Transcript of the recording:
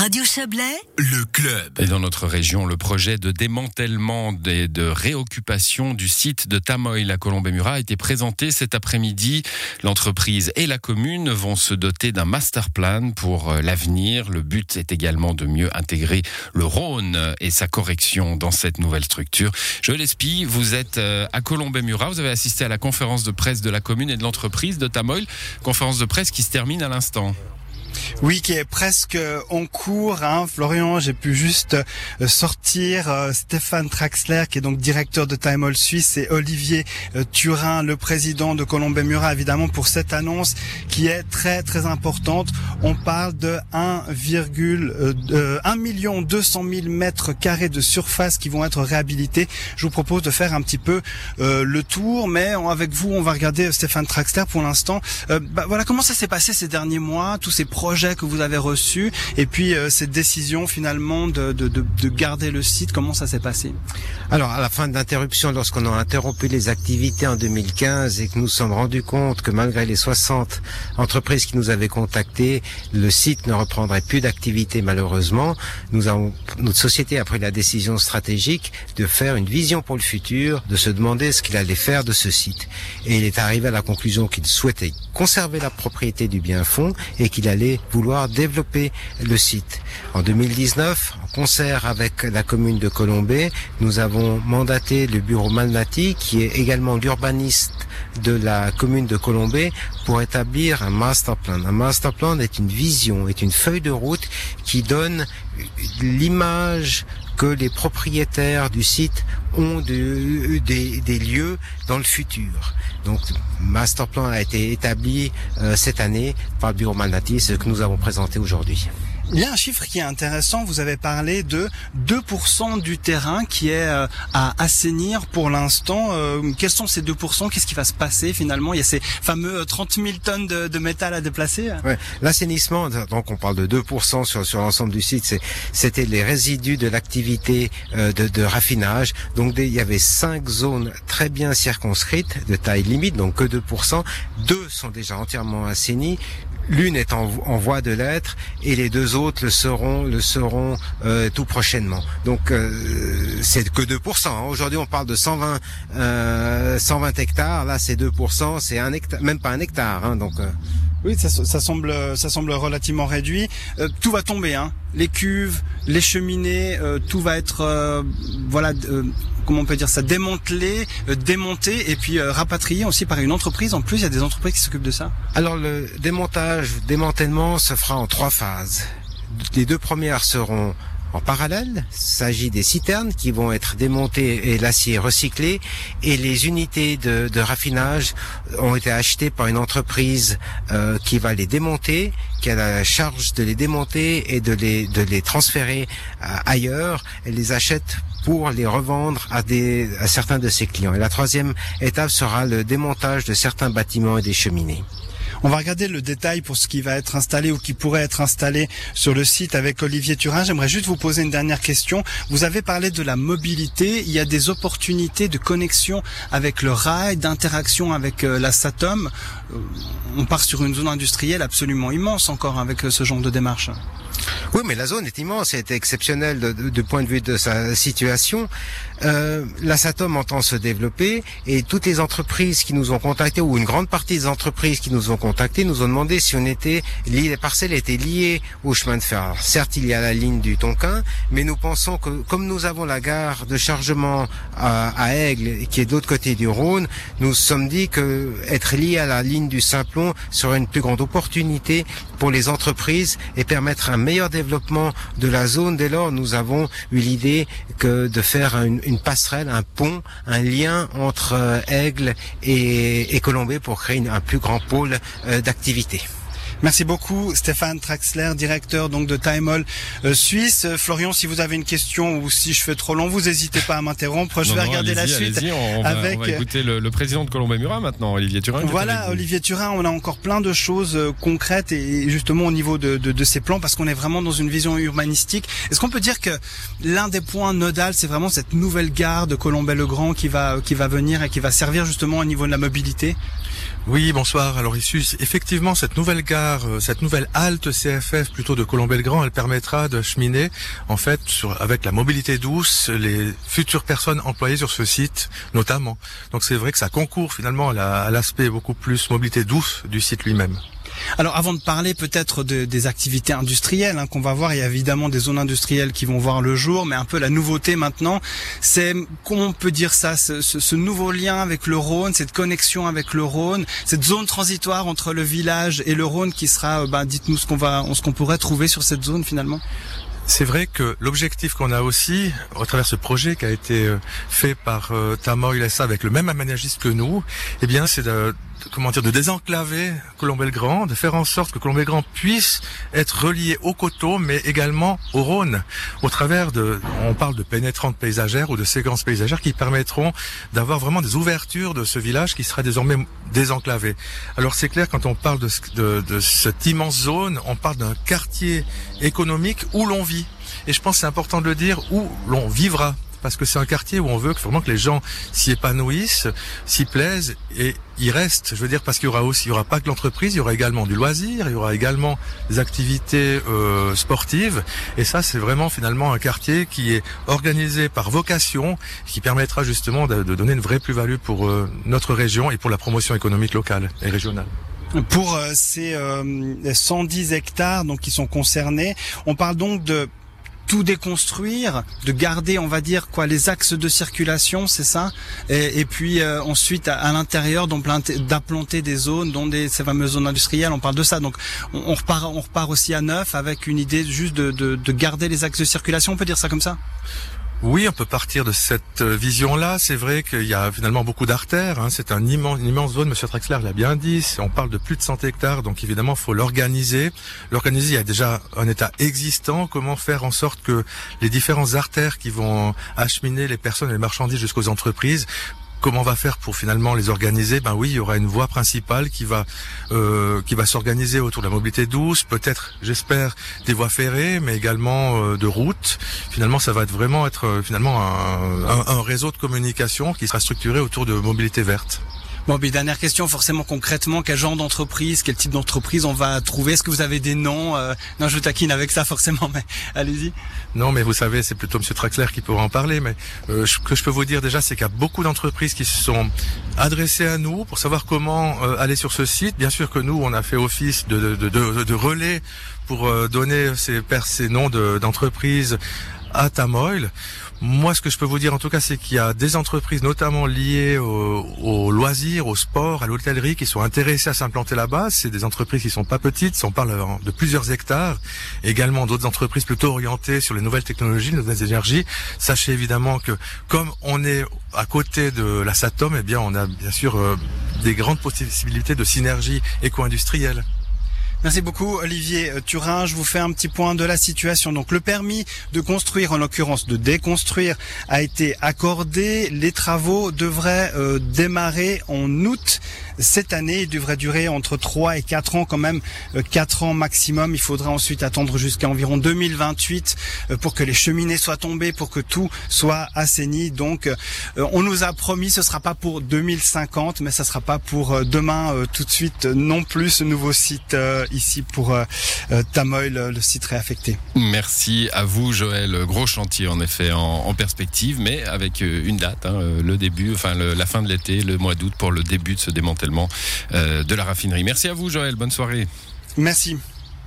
Radio Chablais, le club. Et dans notre région, le projet de démantèlement et de réoccupation du site de Tamoil à Colombey-Murat a été présenté cet après-midi. L'entreprise et la commune vont se doter d'un master plan pour euh, l'avenir. Le but est également de mieux intégrer le Rhône et sa correction dans cette nouvelle structure. Joël Espy, vous êtes euh, à Colombey-Murat. Vous avez assisté à la conférence de presse de la commune et de l'entreprise de Tamoil. Conférence de presse qui se termine à l'instant. Oui, qui est presque en cours. Hein. Florian, j'ai pu juste euh, sortir euh, Stéphane Traxler, qui est donc directeur de Time All Suisse, et Olivier euh, Turin, le président de Colombey Murat, évidemment, pour cette annonce qui est très très importante. On parle de 1,1 million 200 000 mètres carrés de surface qui vont être réhabilités. Je vous propose de faire un petit peu le tour, mais avec vous, on va regarder Stéphane Traxler pour l'instant. Bah, voilà comment ça s'est passé ces derniers mois, tous ces projet que vous avez reçu et puis euh, cette décision finalement de, de, de, de, garder le site, comment ça s'est passé? Alors à la fin de l'interruption, lorsqu'on a interrompu les activités en 2015 et que nous nous sommes rendus compte que malgré les 60 entreprises qui nous avaient contactés, le site ne reprendrait plus d'activité malheureusement, nous avons, notre société a pris la décision stratégique de faire une vision pour le futur, de se demander ce qu'il allait faire de ce site. Et il est arrivé à la conclusion qu'il souhaitait conserver la propriété du bien fond et qu'il allait vouloir développer le site. En 2019, en concert avec la commune de Colombay, nous avons mandaté le bureau Malnati, qui est également l'urbaniste de la commune de Colombay, pour établir un master plan. Un master plan est une vision, est une feuille de route qui donne l'image que les propriétaires du site ont de, des, des, lieux dans le futur. Donc, master plan a été établi euh, cette année par le bureau Malnati, ce que nous avons présenté aujourd'hui. Il y a un chiffre qui est intéressant. Vous avez parlé de 2% du terrain qui est euh, à assainir pour l'instant. Euh, quels sont ces 2% Qu'est-ce qui va se passer finalement? Il y a ces fameux 30 000 tonnes de, de métal à déplacer. Ouais. L'assainissement, donc on parle de 2% sur, sur l'ensemble du site. C'était les résidus de l'activité euh, de, de, raffinage. Donc il y avait cinq zones très bien circonscrites de taille limite, donc que 2%. Deux sont déjà entièrement assainies. L'une est en, en voie de l'être et les deux autres le seront, le seront euh, tout prochainement. Donc euh, c'est que 2%. Hein. Aujourd'hui on parle de 120, euh, 120 hectares. Là c'est 2%, c'est un hectare, même pas un hectare. Hein, donc euh. oui, ça, ça, semble, ça semble relativement réduit. Euh, tout va tomber, hein. Les cuves, les cheminées, tout va être, voilà comment on peut dire ça, démantelé, euh, démonté et puis euh, rapatrié aussi par une entreprise. En plus, il y a des entreprises qui s'occupent de ça. Alors le démontage, démantèlement se fera en trois phases. Les deux premières seront en parallèle, il s'agit des citernes qui vont être démontées et l'acier recyclé et les unités de, de, raffinage ont été achetées par une entreprise euh, qui va les démonter, qui a la charge de les démonter et de les, de les transférer euh, ailleurs. Elle les achète pour les revendre à, des, à certains de ses clients. Et la troisième étape sera le démontage de certains bâtiments et des cheminées. On va regarder le détail pour ce qui va être installé ou qui pourrait être installé sur le site avec Olivier Turin. J'aimerais juste vous poser une dernière question. Vous avez parlé de la mobilité. Il y a des opportunités de connexion avec le rail, d'interaction avec euh, la Satom. Euh, on part sur une zone industrielle absolument immense encore avec euh, ce genre de démarche. Oui, mais la zone est immense, elle est exceptionnelle de, de, de, point de vue de sa situation. Euh, la Satom entend se développer et toutes les entreprises qui nous ont contactés, ou une grande partie des entreprises qui nous ont contactés, nous ont demandé si on était les parcelles étaient liées au chemin de fer. Certes, il y a la ligne du Tonkin, mais nous pensons que comme nous avons la gare de chargement à, à Aigle, qui est de l'autre côté du Rhône, nous sommes dit que être lié à la ligne du Simplon serait une plus grande opportunité pour les entreprises et permettre un meilleur développement de la zone. Dès lors, nous avons eu l'idée que de faire une, une, passerelle, un pont, un lien entre euh, Aigle et, et pour créer un plus grand pôle euh, d'activité. Merci beaucoup Stéphane Traxler, directeur donc de Time euh, Suisse. Florian, si vous avez une question ou si je fais trop long, vous n'hésitez pas à m'interrompre. Je non, vais non, regarder la suite. On, avec... va, on va écouter le, le président de Colombey Murat maintenant, Olivier Turin. Voilà, Olivier Turin, on a encore plein de choses euh, concrètes et justement au niveau de, de, de ces plans parce qu'on est vraiment dans une vision urbanistique. Est-ce qu'on peut dire que l'un des points nodal, c'est vraiment cette nouvelle gare de Colombey-le-Grand qui va, qui va venir et qui va servir justement au niveau de la mobilité? Oui, bonsoir. Alors ici, effectivement, cette nouvelle gare part, cette nouvelle halte CFF plutôt de Colombey-le-Grand, elle permettra de cheminer en fait sur, avec la mobilité douce les futures personnes employées sur ce site notamment. Donc c'est vrai que ça concourt finalement à l'aspect beaucoup plus mobilité douce du site lui-même. Alors avant de parler peut-être de, des activités industrielles hein, qu'on va voir, il y a évidemment des zones industrielles qui vont voir le jour, mais un peu la nouveauté maintenant, c'est comment on peut dire ça, ce, nouveau lien avec le Rhône, cette connexion avec le Rhône, cette zone transitoire entre le village et le Rhône qui sera, euh, bah, dites-nous ce qu'on va, ce qu'on pourrait trouver sur cette zone finalement. C'est vrai que l'objectif qu'on a aussi, au travers ce projet qui a été euh, fait par euh, Tamoy SA avec le même aménagiste que nous, eh bien, c'est de, comment dire, de désenclaver Colombey-le-Grand, de faire en sorte que Colombey-le-Grand puisse être relié au coteau, mais également au Rhône, au travers de, on parle de pénétrantes paysagères ou de séquences paysagères qui permettront d'avoir vraiment des ouvertures de ce village qui sera désormais désenclavé. Alors c'est clair, quand on parle de, de, de cette immense zone, on parle d'un quartier économique où l'on vit. Et je pense que c'est important de le dire, où l'on vivra parce que c'est un quartier où on veut vraiment que les gens s'y épanouissent, s'y plaisent et y restent. Je veux dire parce qu'il y aura aussi, il y aura pas que l'entreprise, il y aura également du loisir, il y aura également des activités euh, sportives et ça c'est vraiment finalement un quartier qui est organisé par vocation, qui permettra justement de, de donner une vraie plus-value pour euh, notre région et pour la promotion économique locale et régionale. Pour euh, ces 110 hectares donc qui sont concernés, on parle donc de tout déconstruire, de garder, on va dire quoi, les axes de circulation, c'est ça, et, puis euh, ensuite à, l'intérieur d'implanter des zones, dont des, ces fameuses zones industrielles. On parle de ça, donc on, on, repart, on repart aussi à neuf avec une idée juste de, de, de garder les axes de circulation. On peut dire ça comme ça? Oui, on peut partir de cette vision-là. C'est vrai qu'il y a finalement beaucoup d'artères. Hein. C'est un immense, une immense zone. Monsieur Traxler l'a bien dit. On parle de plus de 100 hectares, donc évidemment, il faut l'organiser. L'organiser, il y a déjà un état existant. Comment faire en sorte que les différentes artères qui vont acheminer les personnes et les marchandises jusqu'aux entreprises Comment on va faire pour finalement les organiser? Ben oui, il y aura une voie principale qui va euh, qui va s'organiser autour de la mobilité douce, peut-être, j'espère, des voies ferrées, mais également euh, de routes. Finalement, ça va vraiment être euh, finalement un réseau de communication qui sera structuré autour de mobilité verte. Bon, puis dernière question, forcément concrètement, quel genre d'entreprise, quel type d'entreprise on va trouver? Est-ce que vous avez des noms euh... Non, je taquine avec ça forcément, mais allez-y. Non, mais vous savez, c'est plutôt Monsieur Traxler qui pourra en parler. Mais euh, ce que je peux vous dire déjà, c'est qu'il y a beaucoup d'entreprises qui se sont adressées à nous pour savoir comment euh, aller sur ce site. Bien sûr que nous, on a fait office de, de, de, de relais pour euh, donner ces, ces noms d'entreprises à Tamoil. Moi, ce que je peux vous dire en tout cas, c'est qu'il y a des entreprises, notamment liées au, au loisir, au sport, à l'hôtellerie, qui sont intéressées à s'implanter là-bas. C'est des entreprises qui sont pas petites, on parle de plusieurs hectares. Également d'autres entreprises plutôt orientées sur les nouvelles technologies, les nouvelles énergies. Sachez évidemment que comme on est à côté de la Satom, eh bien, on a bien sûr euh, des grandes possibilités de synergie éco-industrielle. Merci beaucoup Olivier Turin. Je vous fais un petit point de la situation. Donc le permis de construire, en l'occurrence de déconstruire, a été accordé. Les travaux devraient euh, démarrer en août cette année. Il devrait durer entre 3 et 4 ans quand même, euh, 4 ans maximum. Il faudra ensuite attendre jusqu'à environ 2028 euh, pour que les cheminées soient tombées, pour que tout soit assaini. Donc euh, on nous a promis, ce sera pas pour 2050, mais ça sera pas pour euh, demain tout de suite non plus ce nouveau site ici pour euh, Tamoil, le, le, site réaffecté. Merci à vous, Joël. Gros chantier, en effet, en, en perspective, mais avec une date, hein, le début, enfin le, la fin de l'été, le mois d'août, pour le début de ce démantèlement euh, de la raffinerie. Merci à vous, Joël. Bonne soirée. Merci.